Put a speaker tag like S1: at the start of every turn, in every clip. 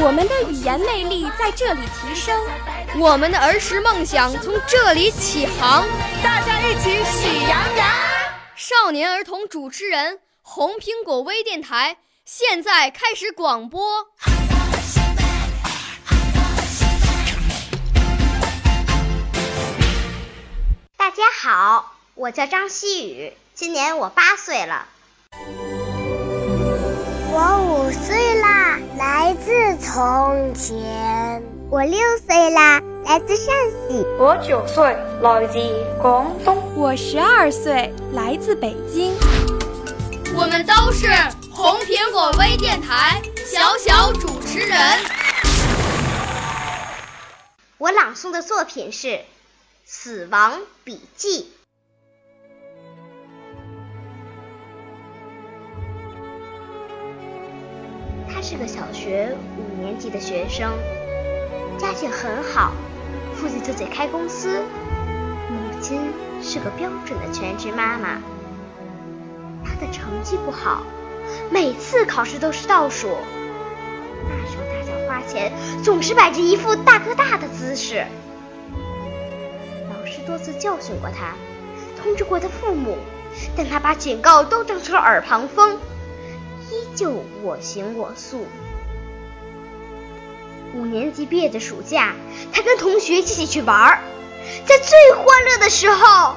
S1: 我们的语言魅力在这里提升，
S2: 我们的儿时梦想从这里起航。
S3: 大家一起喜羊羊。
S2: 少年儿童主持人，红苹果微电台。现在开始广播。
S4: 大家好，我叫张希宇，今年我八岁了。
S5: 我五岁啦，来自从前。
S6: 我六岁啦，来自陕西。
S7: 我九岁，来自广东。
S1: 我十二岁，来自北京。
S2: 我们都是。红苹果微电台小小主持人，
S4: 我朗诵的作品是《死亡笔记》。是个小学五年级的学生，家境很好，父亲自己开公司，母亲是个标准的全职妈妈。他的成绩不好。每次考试都是倒数，大手大脚花钱，总是摆着一副大哥大的姿势。老师多次教训过他，通知过他父母，但他把警告都当成了耳旁风，就我行我素。五年级毕业的暑假，他跟同学一起去玩儿，在最欢乐的时候。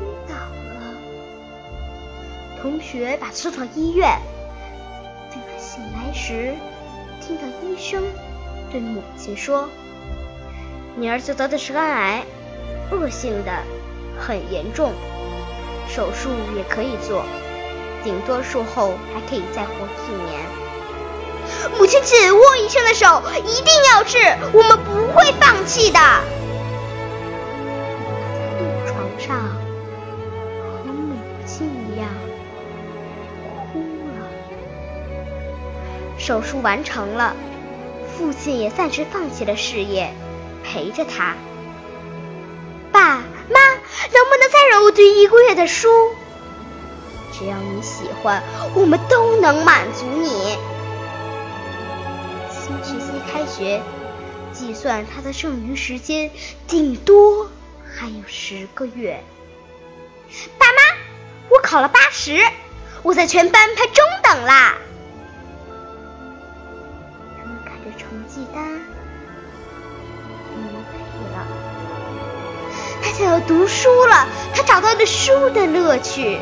S4: 晕倒了同学把他送到医院，等他醒来时，听到医生对母亲说：“你儿子得的是肝癌，恶性的，很严重，手术也可以做，顶多术后还可以再活几年。”母亲紧握医生的手，一定要治，我们不会放弃的。病床上和母亲一样哭了。手术完成了，父亲也暂时放弃了事业，陪着他。爸妈，能不能再让我读一个月的书？只要你喜欢，我们都能满足你。新学期开学，计算他的剩余时间，顶多还有十个月。爸妈，我考了八十，我在全班排中等啦。他们看着成绩单磨配了，他想要读书了，他找到了书的乐趣。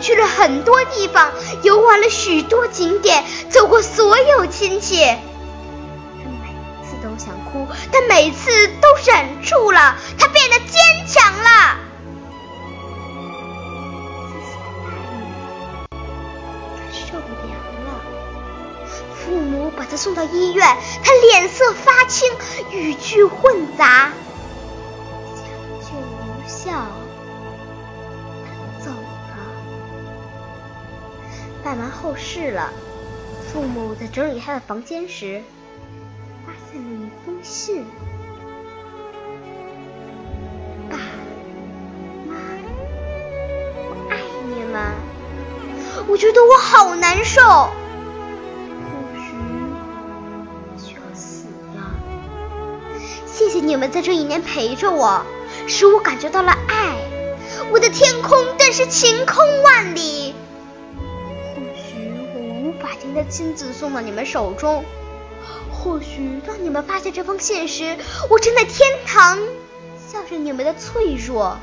S4: 去了很多地方，游玩了许多景点，走过所有亲戚。他每次都想哭，但每次都忍住了，他变得坚强了。他受不了了父母把他送到医院，他脸色发青，语句混杂，抢救无效，他走。办完后事了，父母在整理他的房间时，发现了一封信：“爸妈，我爱你们。”我觉得我好难受。谢谢你们在这一年陪着我，使我感觉到了爱。我的天空顿时晴空万里。或许我无法将它亲自送到你们手中，或许当你们发现这封信时，我正在天堂，笑着你们的脆弱。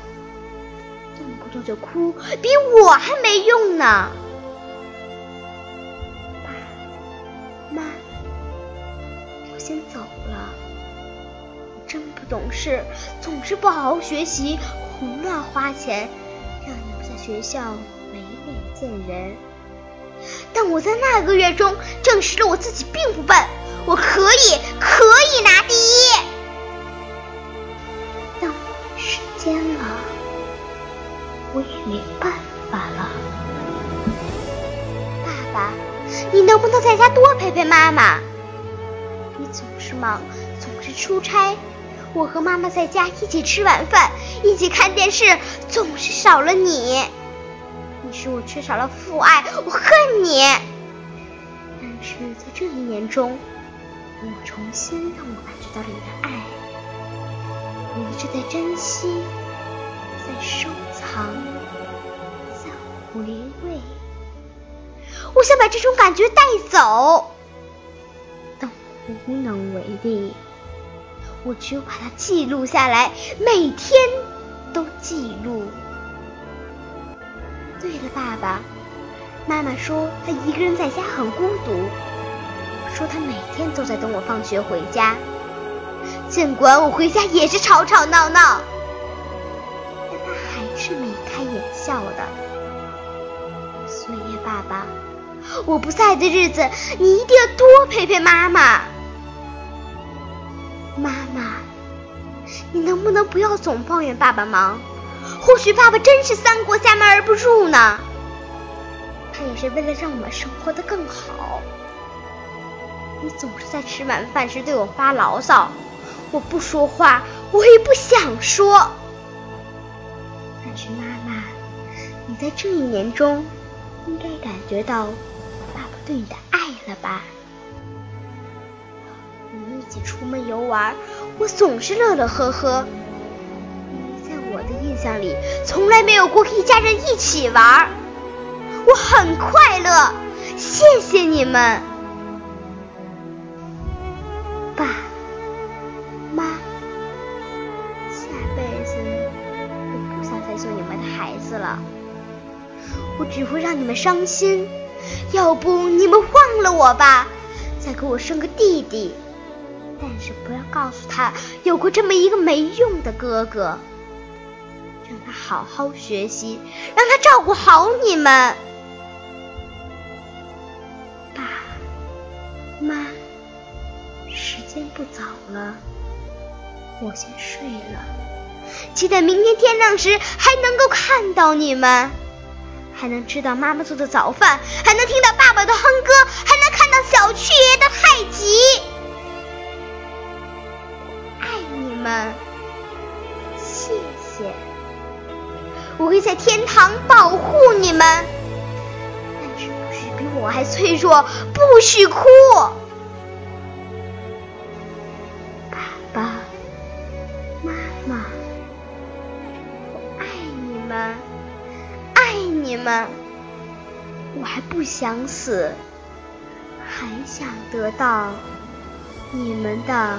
S4: 动不动就哭，比我还没用呢。爸妈，我先走了。真不懂事，总是不好好学习，胡乱花钱，让你们在学校没脸见人。但我在那个月中证实了我自己并不笨，我可以，可以拿第一。但时间了，我也没办法了。爸爸，你能不能在家多陪陪妈妈？你总是忙，总是出差。我和妈妈在家一起吃晚饭，一起看电视，总是少了你。你使我缺少了父爱，我恨你。但是在这一年中，我重新让我感觉到了你的爱，我一直在珍惜，在收藏，在回味。我想把这种感觉带走，但无能为力。我只有把它记录下来，每天都记录。对了，爸爸，妈妈说她一个人在家很孤独，说她每天都在等我放学回家，尽管我回家也是吵吵闹闹，但她还是眉开眼笑的。所以，爸爸，我不在的日子，你一定要多陪陪妈妈。妈妈，你能不能不要总抱怨爸爸忙？或许爸爸真是三国家门而不入呢。他也是为了让我们生活的更好。你总是在吃晚饭时对我发牢骚，我不说话，我也不想说。但是妈妈，你在这一年中应该感觉到爸爸对你的爱了吧？我们一起出门游玩，我总是乐乐呵呵。里，从来没有过一家人一起玩，我很快乐。谢谢你们，爸妈。下辈子我不想再做你们的孩子了，我只会让你们伤心。要不你们忘了我吧，再给我生个弟弟，但是不要告诉他有过这么一个没用的哥哥。好好学习，让他照顾好你们，爸妈。时间不早了，我先睡了。期待明天天亮时还能够看到你们，还能吃到妈妈做的早饭，还能听到爸爸的哼歌，还能看到小雀爷的太极。爱你们，谢谢。我会在天堂保护你们，但是不许比我还脆弱，不许哭。爸爸妈妈，我爱你们，爱你们，我还不想死，还想得到你们的